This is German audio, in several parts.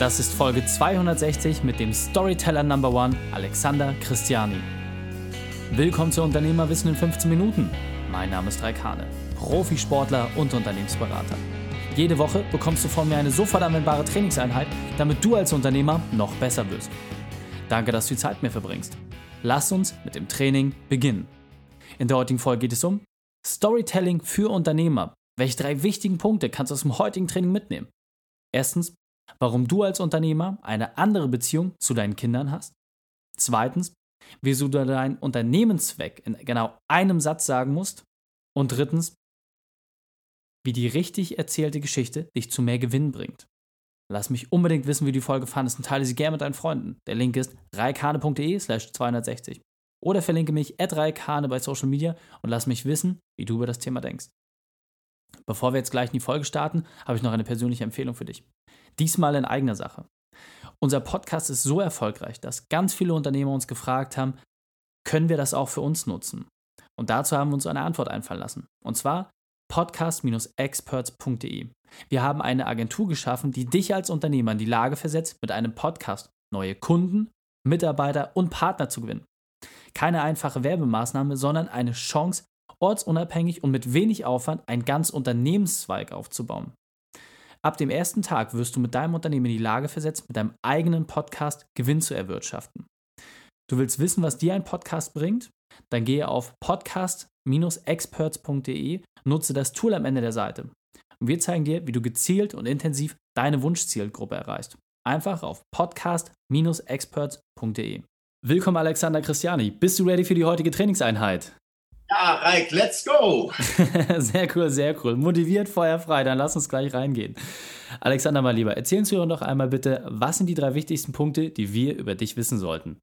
Das ist Folge 260 mit dem Storyteller Number One Alexander Christiani. Willkommen zu Unternehmerwissen in 15 Minuten. Mein Name ist Raik Hane, Profisportler und Unternehmensberater. Jede Woche bekommst du von mir eine sofort anwendbare Trainingseinheit, damit du als Unternehmer noch besser wirst. Danke, dass du die Zeit mir verbringst. Lass uns mit dem Training beginnen. In der heutigen Folge geht es um Storytelling für Unternehmer. Welche drei wichtigen Punkte kannst du aus dem heutigen Training mitnehmen? Erstens, warum du als Unternehmer eine andere Beziehung zu deinen Kindern hast. Zweitens, wieso du deinen Unternehmenszweck in genau einem Satz sagen musst. Und drittens, wie die richtig erzählte Geschichte dich zu mehr Gewinn bringt. Lass mich unbedingt wissen, wie du die Folge fandest und teile sie gerne mit deinen Freunden. Der Link ist reikane.de slash 260. Oder verlinke mich at reikane bei Social Media und lass mich wissen, wie du über das Thema denkst. Bevor wir jetzt gleich in die Folge starten, habe ich noch eine persönliche Empfehlung für dich. Diesmal in eigener Sache. Unser Podcast ist so erfolgreich, dass ganz viele Unternehmer uns gefragt haben, können wir das auch für uns nutzen? Und dazu haben wir uns eine Antwort einfallen lassen. Und zwar podcast-experts.de. Wir haben eine Agentur geschaffen, die dich als Unternehmer in die Lage versetzt, mit einem Podcast neue Kunden, Mitarbeiter und Partner zu gewinnen. Keine einfache Werbemaßnahme, sondern eine Chance, ortsunabhängig und mit wenig Aufwand einen ganz Unternehmenszweig aufzubauen. Ab dem ersten Tag wirst du mit deinem Unternehmen in die Lage versetzt, mit deinem eigenen Podcast Gewinn zu erwirtschaften. Du willst wissen, was dir ein Podcast bringt? Dann gehe auf podcast-experts.de, nutze das Tool am Ende der Seite. Und wir zeigen dir, wie du gezielt und intensiv deine Wunschzielgruppe erreichst. Einfach auf podcast-experts.de. Willkommen Alexander Christiani. Bist du ready für die heutige Trainingseinheit? Ja, Reik, let's go! sehr cool, sehr cool. Motiviert, feuerfrei, dann lass uns gleich reingehen. Alexander, mal lieber, erzählen Sie uns doch einmal bitte, was sind die drei wichtigsten Punkte, die wir über dich wissen sollten?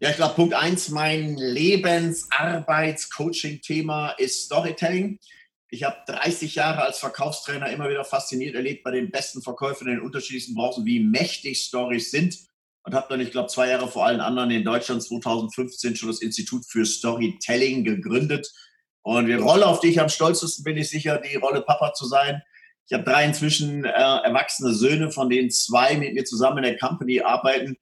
Ja, ich glaube, Punkt eins, mein Lebens-, Arbeits-, Coaching-Thema ist Storytelling. Ich habe 30 Jahre als Verkaufstrainer immer wieder fasziniert erlebt bei den besten Verkäufern in den unterschiedlichsten Branchen, wie mächtig Stories sind und habe dann, ich glaube, zwei Jahre vor allen anderen in Deutschland 2015 schon das Institut für Storytelling gegründet. Und die Rolle, auf die ich am stolzesten bin, ich sicher, die Rolle Papa zu sein. Ich habe drei inzwischen äh, erwachsene Söhne, von denen zwei mit mir zusammen in der Company arbeiten.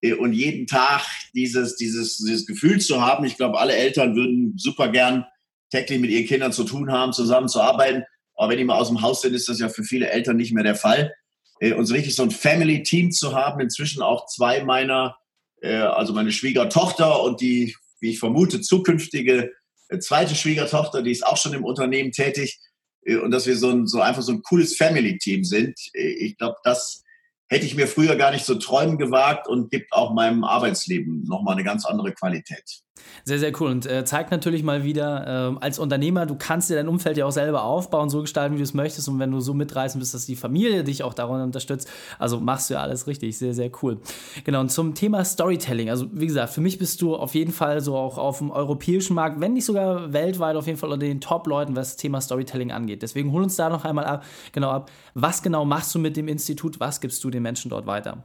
Äh, und jeden Tag dieses, dieses, dieses Gefühl zu haben, ich glaube, alle Eltern würden super gern täglich mit ihren Kindern zu tun haben, zusammen zu arbeiten. Aber wenn die mal aus dem Haus sind, ist das ja für viele Eltern nicht mehr der Fall äh, und so richtig so ein Family-Team zu haben. Inzwischen auch zwei meiner, äh, also meine Schwiegertochter und die, wie ich vermute, zukünftige äh, zweite Schwiegertochter, die ist auch schon im Unternehmen tätig. Äh, und dass wir so, ein, so einfach so ein cooles Family-Team sind. Äh, ich glaube, das hätte ich mir früher gar nicht so träumen gewagt und gibt auch meinem Arbeitsleben nochmal eine ganz andere Qualität. Sehr, sehr cool und äh, zeigt natürlich mal wieder, äh, als Unternehmer, du kannst dir dein Umfeld ja auch selber aufbauen, so gestalten, wie du es möchtest und wenn du so mitreißen bist, dass die Familie dich auch daran unterstützt, also machst du ja alles richtig, sehr, sehr cool. Genau, und zum Thema Storytelling, also wie gesagt, für mich bist du auf jeden Fall so auch auf dem europäischen Markt, wenn nicht sogar weltweit auf jeden Fall unter den Top-Leuten, was das Thema Storytelling angeht. Deswegen hol uns da noch einmal ab, genau ab, was genau machst du mit dem Institut, was gibst du den Menschen dort weiter?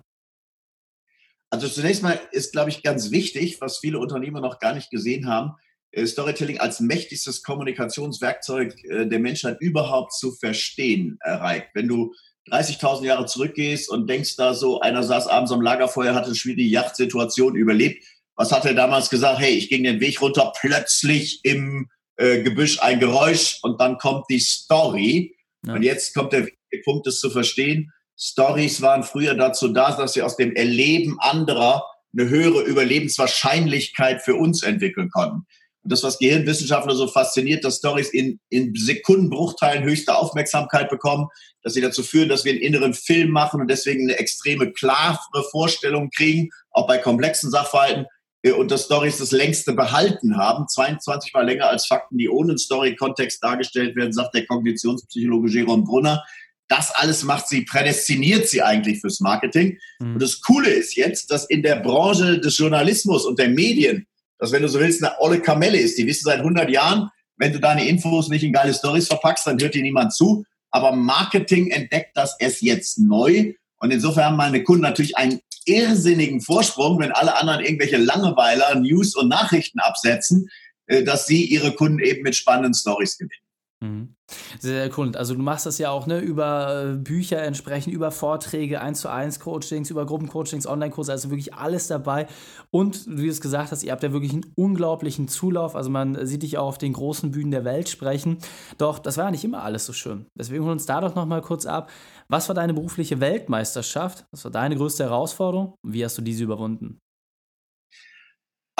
Also zunächst mal ist, glaube ich, ganz wichtig, was viele Unternehmer noch gar nicht gesehen haben, äh, Storytelling als mächtigstes Kommunikationswerkzeug äh, der Menschheit überhaupt zu verstehen erreicht. Wenn du 30.000 Jahre zurückgehst und denkst da so, einer saß abends am Lagerfeuer, hatte eine schwierige Yachtsituation überlebt. Was hat er damals gesagt? Hey, ich ging den Weg runter, plötzlich im äh, Gebüsch ein Geräusch und dann kommt die Story. Ja. Und jetzt kommt der Punkt, es zu verstehen. Stories waren früher dazu da, dass sie aus dem Erleben anderer eine höhere Überlebenswahrscheinlichkeit für uns entwickeln konnten. Und das, was Gehirnwissenschaftler so fasziniert, dass Stories in, in Sekundenbruchteilen höchste Aufmerksamkeit bekommen, dass sie dazu führen, dass wir einen inneren Film machen und deswegen eine extreme klare Vorstellung kriegen, auch bei komplexen Sachverhalten, äh, und dass Stories das längste behalten haben, 22 Mal länger als Fakten, die ohne Story-Kontext dargestellt werden, sagt der Kognitionspsychologe Jerome Brunner. Das alles macht sie, prädestiniert sie eigentlich fürs Marketing. Mhm. Und das Coole ist jetzt, dass in der Branche des Journalismus und der Medien, dass wenn du so willst, eine olle Kamelle ist. Die wissen seit 100 Jahren, wenn du deine Infos nicht in geile Stories verpackst, dann hört dir niemand zu. Aber Marketing entdeckt das erst jetzt neu. Und insofern haben meine Kunden natürlich einen irrsinnigen Vorsprung, wenn alle anderen irgendwelche Langeweiler, News und Nachrichten absetzen, äh, dass sie ihre Kunden eben mit spannenden Stories gewinnen. Mhm. Sehr, sehr cool. Also du machst das ja auch ne, über äh, Bücher entsprechend, über Vorträge, 1 zu 1 Coachings, über Gruppencoachings, Online-Kurse, also wirklich alles dabei. Und wie du es gesagt hast, ihr habt ja wirklich einen unglaublichen Zulauf. Also man sieht dich auch auf den großen Bühnen der Welt sprechen. Doch das war ja nicht immer alles so schön. Deswegen holen uns da doch nochmal kurz ab. Was war deine berufliche Weltmeisterschaft? Was war deine größte Herausforderung? Wie hast du diese überwunden?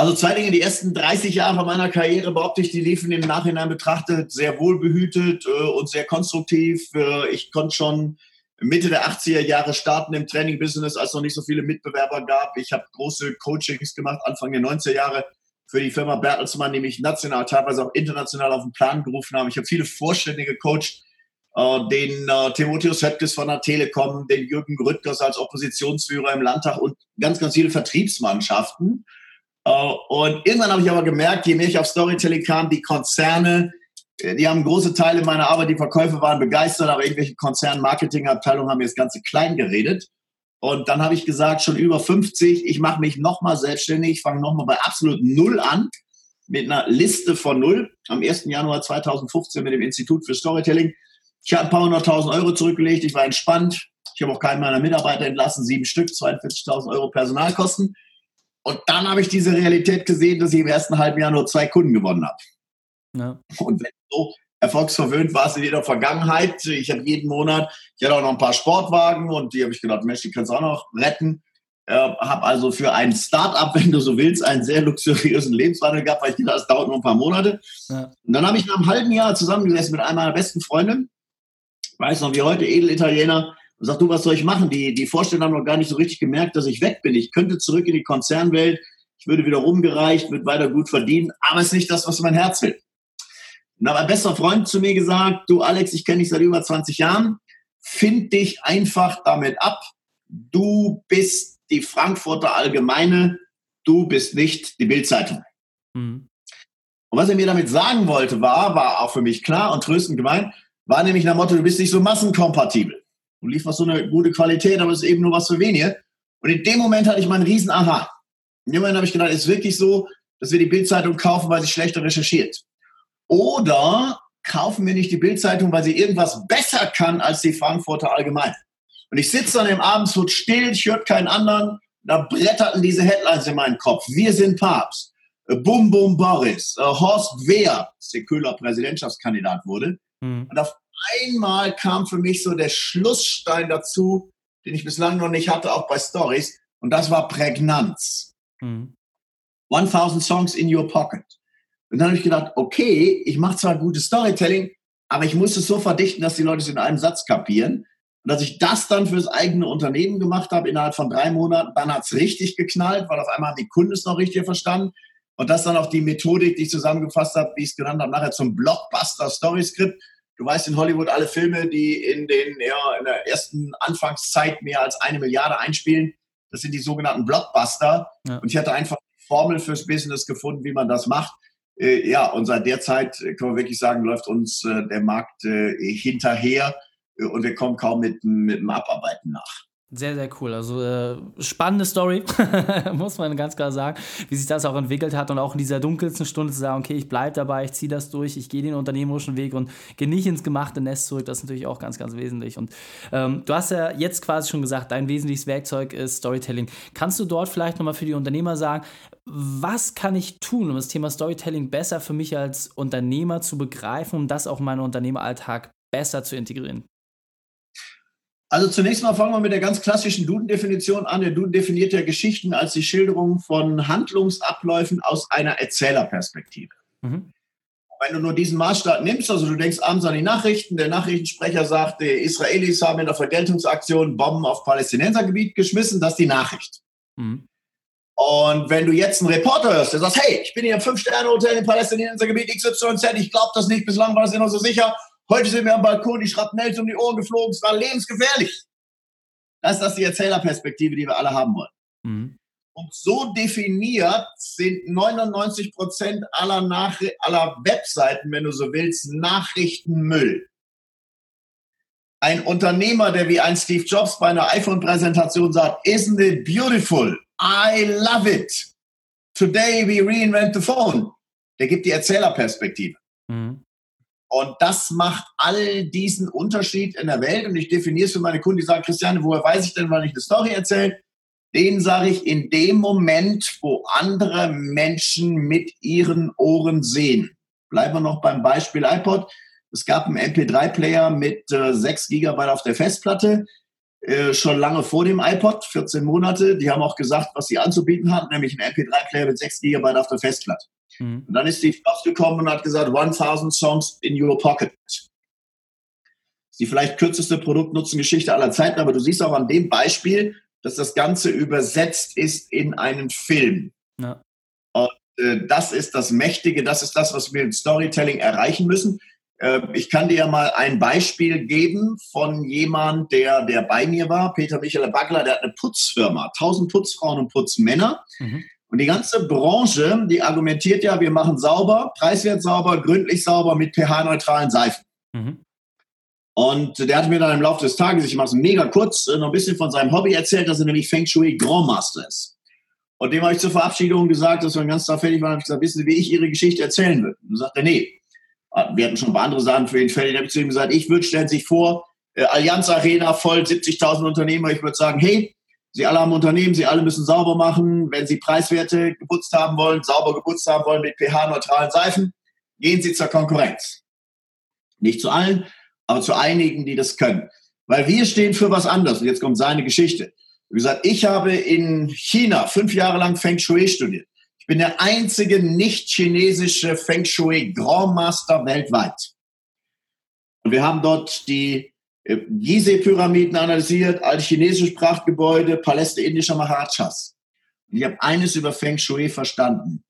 Also zwei Dinge, die ersten 30 Jahre meiner Karriere, behaupte ich, die liefen im Nachhinein betrachtet sehr wohlbehütet äh, und sehr konstruktiv. Äh, ich konnte schon Mitte der 80er Jahre starten im Training-Business, als noch nicht so viele Mitbewerber gab. Ich habe große Coachings gemacht, Anfang der 90er Jahre für die Firma Bertelsmann, die mich national, teilweise auch international auf den Plan gerufen haben. Ich habe viele Vorstände gecoacht, äh, den äh, Timotheus Höttges von der Telekom, den Jürgen Grüttgers als Oppositionsführer im Landtag und ganz, ganz viele Vertriebsmannschaften. Uh, und irgendwann habe ich aber gemerkt, je mehr ich auf Storytelling kam, die Konzerne, äh, die haben große Teile meiner Arbeit, die Verkäufe waren begeistert, aber irgendwelche Konzern-Marketing-Abteilungen haben mir das Ganze klein geredet. Und dann habe ich gesagt, schon über 50, ich mache mich nochmal selbstständig, fange nochmal bei absolut Null an, mit einer Liste von Null, am 1. Januar 2015 mit dem Institut für Storytelling. Ich habe ein paar hunderttausend Euro zurückgelegt, ich war entspannt, ich habe auch keinen meiner Mitarbeiter entlassen, sieben Stück, 42.000 Euro Personalkosten. Und dann habe ich diese Realität gesehen, dass ich im ersten halben Jahr nur zwei Kunden gewonnen habe. Ja. Und wenn so erfolgsverwöhnt war es in jeder Vergangenheit. Ich habe jeden Monat, ich hatte auch noch ein paar Sportwagen und die habe ich gedacht, Mensch, die kannst du auch noch retten. Äh, habe also für ein Start-up, wenn du so willst, einen sehr luxuriösen Lebenswandel gehabt, weil ich dachte, das dauert nur ein paar Monate. Ja. Und dann habe ich nach einem halben Jahr zusammengesessen mit einer meiner besten Freunde, weiß noch wie heute, Edelitaliener, und sagt, du, was soll ich machen? Die, die Vorstände haben noch gar nicht so richtig gemerkt, dass ich weg bin. Ich könnte zurück in die Konzernwelt, ich würde wieder rumgereicht, würde weiter gut verdienen, aber es ist nicht das, was mein Herz will. Und da hat mein bester Freund zu mir gesagt, du Alex, ich kenne dich seit über 20 Jahren, find dich einfach damit ab. Du bist die Frankfurter Allgemeine, du bist nicht die Bildzeitung. Mhm. Und was er mir damit sagen wollte, war, war auch für mich klar und tröstend gemeint, war nämlich nach Motto, du bist nicht so massenkompatibel. Du lieferst so eine gute Qualität, aber es ist eben nur was für wenige. Und in dem Moment hatte ich meinen riesen Aha. In dem Moment habe ich gedacht, es ist wirklich so, dass wir die Bildzeitung kaufen, weil sie schlechter recherchiert. Oder kaufen wir nicht die Bildzeitung, weil sie irgendwas besser kann als die Frankfurter Allgemeine. Und ich sitze dann im Abendsflug still, ich höre keinen anderen. Da bretterten diese Headlines in meinen Kopf. Wir sind Papst. Äh, Bum Bum Boris. Äh, Horst Wehr, der Köhler Präsidentschaftskandidat wurde. Mhm. Und auf einmal kam für mich so der Schlussstein dazu, den ich bislang noch nicht hatte, auch bei Stories. Und das war Prägnanz. Mhm. 1000 Songs in your pocket. Und dann habe ich gedacht, okay, ich mache zwar gutes Storytelling, aber ich muss es so verdichten, dass die Leute es in einem Satz kapieren. Und dass ich das dann fürs eigene Unternehmen gemacht habe, innerhalb von drei Monaten, dann hat es richtig geknallt, weil auf einmal haben die Kunden es noch richtig verstanden. Und das dann auch die Methodik, die ich zusammengefasst habe, wie ich es genannt habe, nachher zum Blockbuster Story Script Du weißt in Hollywood alle Filme, die in, den, ja, in der ersten Anfangszeit mehr als eine Milliarde einspielen, das sind die sogenannten Blockbuster. Ja. Und ich hatte einfach eine Formel fürs Business gefunden, wie man das macht. Äh, ja, und seit der Zeit äh, können wir wirklich sagen, läuft uns äh, der Markt äh, hinterher äh, und wir kommen kaum mit, mit dem Abarbeiten nach. Sehr, sehr cool. Also äh, spannende Story, muss man ganz klar sagen, wie sich das auch entwickelt hat und auch in dieser dunkelsten Stunde zu sagen, okay, ich bleibe dabei, ich ziehe das durch, ich gehe den unternehmerischen Weg und gehe nicht ins gemachte Nest zurück. Das ist natürlich auch ganz, ganz wesentlich. Und ähm, du hast ja jetzt quasi schon gesagt, dein wesentliches Werkzeug ist Storytelling. Kannst du dort vielleicht nochmal für die Unternehmer sagen, was kann ich tun, um das Thema Storytelling besser für mich als Unternehmer zu begreifen, um das auch in meinen Unternehmeralltag besser zu integrieren? Also zunächst mal fangen wir mit der ganz klassischen Duden-Definition an. Der Duden definiert ja Geschichten als die Schilderung von Handlungsabläufen aus einer Erzählerperspektive. Mhm. Wenn du nur diesen Maßstab nimmst, also du denkst abends an die Nachrichten, der Nachrichtensprecher sagt, die Israelis haben in der Vergeltungsaktion Bomben auf Palästinensergebiet geschmissen, das ist die Nachricht. Mhm. Und wenn du jetzt einen Reporter hörst, der sagt, hey, ich bin hier im Fünf-Sterne-Hotel im Palästinensergebiet XYZ, ich glaube das nicht, bislang war das immer so sicher, Heute sind wir am Balkon, die Schrapnells um die Ohren geflogen, es war lebensgefährlich. Das ist das die Erzählerperspektive, die wir alle haben wollen. Mhm. Und so definiert sind 99 Prozent aller, aller Webseiten, wenn du so willst, Nachrichtenmüll. Ein Unternehmer, der wie ein Steve Jobs bei einer iPhone-Präsentation sagt, isn't it beautiful? I love it. Today we reinvent the phone. Der gibt die Erzählerperspektive. Mhm. Und das macht all diesen Unterschied in der Welt. Und ich definiere es für meine Kunden, die sagen, Christiane, woher weiß ich denn, wann ich eine Story erzähle? Den sage ich in dem Moment, wo andere Menschen mit ihren Ohren sehen. Bleiben wir noch beim Beispiel iPod. Es gab einen MP3-Player mit äh, 6 GB auf der Festplatte, äh, schon lange vor dem iPod, 14 Monate. Die haben auch gesagt, was sie anzubieten hatten, nämlich einen MP3-Player mit 6 GB auf der Festplatte. Mhm. Und dann ist die Flops gekommen und hat gesagt, 1000 Songs in your pocket. Das ist die vielleicht kürzeste Produktnutzengeschichte aller Zeiten, aber du siehst auch an dem Beispiel, dass das Ganze übersetzt ist in einen Film. Ja. Und äh, das ist das Mächtige, das ist das, was wir mit Storytelling erreichen müssen. Äh, ich kann dir ja mal ein Beispiel geben von jemand, der, der bei mir war, Peter Michael Bagler, der hat eine Putzfirma, 1000 Putzfrauen und Putzmänner. Mhm. Und die ganze Branche, die argumentiert ja, wir machen sauber, preiswert sauber, gründlich sauber mit pH-neutralen Seifen. Mhm. Und der hat mir dann im Laufe des Tages, ich mache es mega kurz, äh, noch ein bisschen von seinem Hobby erzählt, dass er nämlich Feng Shui Grand Master ist. Und dem habe ich zur Verabschiedung gesagt, dass wir den ganzen Tag fertig waren, habe ich gesagt, wissen Sie, wie ich Ihre Geschichte erzählen würde? Und dann sagt er, nee. Ah, wir hatten schon ein paar andere Sachen für ihn fertig. Dann habe ich zu ihm gesagt, ich würde, stellen Sie sich vor, äh, Allianz Arena voll, 70.000 Unternehmer. Ich würde sagen, hey, Sie alle haben Unternehmen, Sie alle müssen sauber machen. Wenn Sie Preiswerte geputzt haben wollen, sauber geputzt haben wollen mit pH-neutralen Seifen, gehen Sie zur Konkurrenz. Nicht zu allen, aber zu einigen, die das können. Weil wir stehen für was anderes. Und jetzt kommt seine Geschichte. Wie gesagt, ich habe in China fünf Jahre lang Feng Shui studiert. Ich bin der einzige nicht-chinesische Feng Shui Grand Master weltweit. Und wir haben dort die Gizeh-Pyramiden analysiert, alte chinesische Sprachgebäude, Paläste indischer Maharajas. Ich habe eines über Feng Shui verstanden.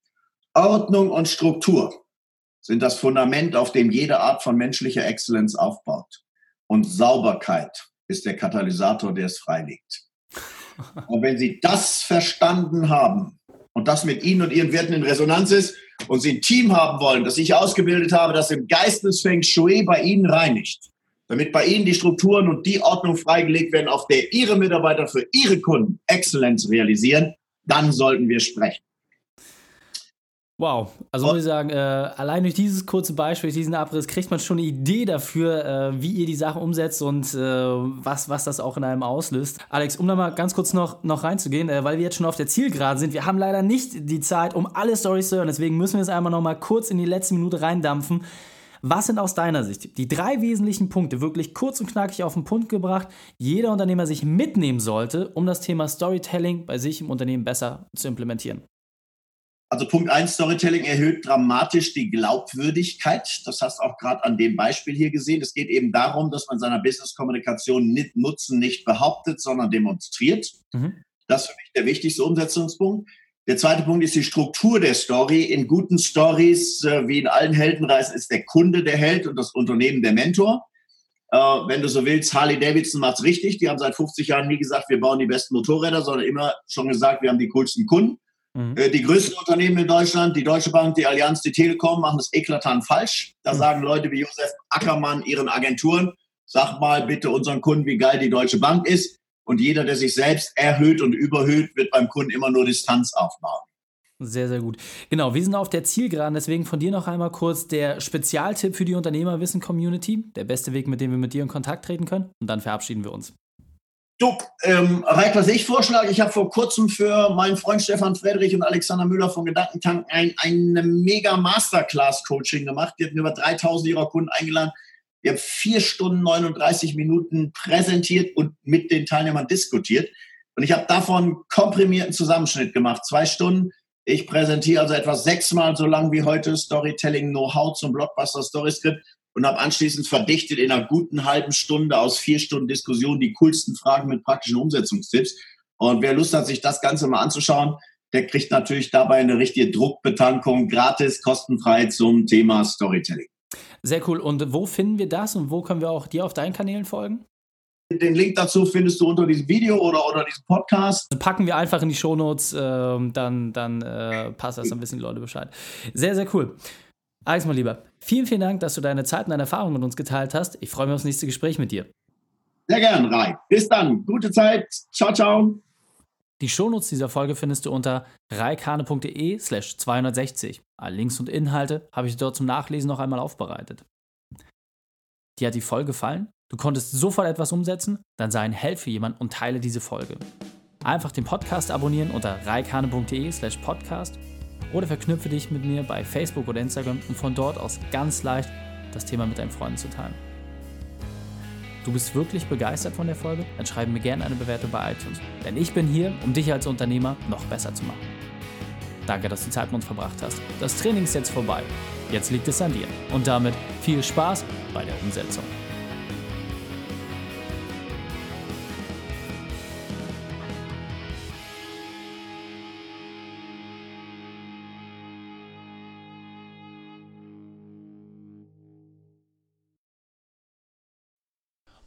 Ordnung und Struktur sind das Fundament, auf dem jede Art von menschlicher Exzellenz aufbaut. Und Sauberkeit ist der Katalysator, der es freilegt. Und wenn Sie das verstanden haben und das mit Ihnen und Ihren Werten in Resonanz ist und Sie ein Team haben wollen, das ich ausgebildet habe, das im Geist des Feng Shui bei Ihnen reinigt, damit bei Ihnen die Strukturen und die Ordnung freigelegt werden, auf der Ihre Mitarbeiter für Ihre Kunden Exzellenz realisieren, dann sollten wir sprechen. Wow, also muss ich sagen, äh, allein durch dieses kurze Beispiel, durch diesen Abriss, kriegt man schon eine Idee dafür, äh, wie ihr die Sache umsetzt und äh, was, was das auch in einem auslöst. Alex, um da mal ganz kurz noch, noch reinzugehen, äh, weil wir jetzt schon auf der Zielgeraden sind, wir haben leider nicht die Zeit, um alle Storys zu hören, deswegen müssen wir es einmal noch mal kurz in die letzte Minute reindampfen. Was sind aus deiner Sicht die drei wesentlichen Punkte, wirklich kurz und knackig auf den Punkt gebracht, jeder Unternehmer sich mitnehmen sollte, um das Thema Storytelling bei sich im Unternehmen besser zu implementieren? Also Punkt eins, Storytelling erhöht dramatisch die Glaubwürdigkeit. Das hast du auch gerade an dem Beispiel hier gesehen. Es geht eben darum, dass man seiner Business-Kommunikation Nutzen nicht behauptet, sondern demonstriert. Mhm. Das ist für mich der wichtigste Umsetzungspunkt. Der zweite Punkt ist die Struktur der Story. In guten Stories, äh, wie in allen Heldenreisen, ist der Kunde der Held und das Unternehmen der Mentor. Äh, wenn du so willst, Harley Davidson macht's richtig. Die haben seit 50 Jahren nie gesagt, wir bauen die besten Motorräder, sondern immer schon gesagt, wir haben die coolsten Kunden. Mhm. Äh, die größten Unternehmen in Deutschland, die Deutsche Bank, die Allianz, die Telekom, machen das eklatant falsch. Da mhm. sagen Leute wie Josef Ackermann ihren Agenturen, sag mal bitte unseren Kunden, wie geil die Deutsche Bank ist. Und jeder, der sich selbst erhöht und überhöht, wird beim Kunden immer nur Distanz aufbauen. Sehr, sehr gut. Genau, wir sind auf der Zielgeraden, deswegen von dir noch einmal kurz der Spezialtipp für die Unternehmerwissen-Community, der beste Weg, mit dem wir mit dir in Kontakt treten können. Und dann verabschieden wir uns. Du, ähm, Reik, was ich vorschlage, ich habe vor kurzem für meinen Freund Stefan Friedrich und Alexander Müller von Gedankentank ein, ein mega Masterclass-Coaching gemacht. Die hatten über 3000 ihrer Kunden eingeladen. Wir haben vier Stunden 39 Minuten präsentiert und mit den Teilnehmern diskutiert. Und ich habe davon komprimierten Zusammenschnitt gemacht. Zwei Stunden. Ich präsentiere also etwa sechsmal so lang wie heute Storytelling Know-how zum Blockbuster Story Script und habe anschließend verdichtet in einer guten halben Stunde aus vier Stunden Diskussion die coolsten Fragen mit praktischen Umsetzungstipps. Und wer Lust hat, sich das Ganze mal anzuschauen, der kriegt natürlich dabei eine richtige Druckbetankung gratis, kostenfrei zum Thema Storytelling. Sehr cool. Und wo finden wir das und wo können wir auch dir auf deinen Kanälen folgen? Den Link dazu findest du unter diesem Video oder unter diesem Podcast. Packen wir einfach in die Shownotes, äh, dann, dann äh, passt das, dann wissen die Leute Bescheid. Sehr, sehr cool. Alex, mein Lieber, vielen, vielen Dank, dass du deine Zeit und deine Erfahrungen mit uns geteilt hast. Ich freue mich aufs nächste Gespräch mit dir. Sehr gern, Rai. Bis dann. Gute Zeit. Ciao, ciao. Die Shownotes dieser Folge findest du unter reikane.de slash 260. Alle Links und Inhalte habe ich dort zum Nachlesen noch einmal aufbereitet. dir hat die Folge gefallen, du konntest sofort etwas umsetzen, dann sei ein Held für jemanden und teile diese Folge. Einfach den Podcast abonnieren unter reikane.de slash podcast oder verknüpfe dich mit mir bei Facebook oder Instagram, um von dort aus ganz leicht das Thema mit deinen Freunden zu teilen. Du bist wirklich begeistert von der Folge? Dann schreib mir gerne eine Bewertung bei iTunes. Denn ich bin hier, um dich als Unternehmer noch besser zu machen. Danke, dass du Zeit mit uns verbracht hast. Das Training ist jetzt vorbei. Jetzt liegt es an dir. Und damit viel Spaß bei der Umsetzung.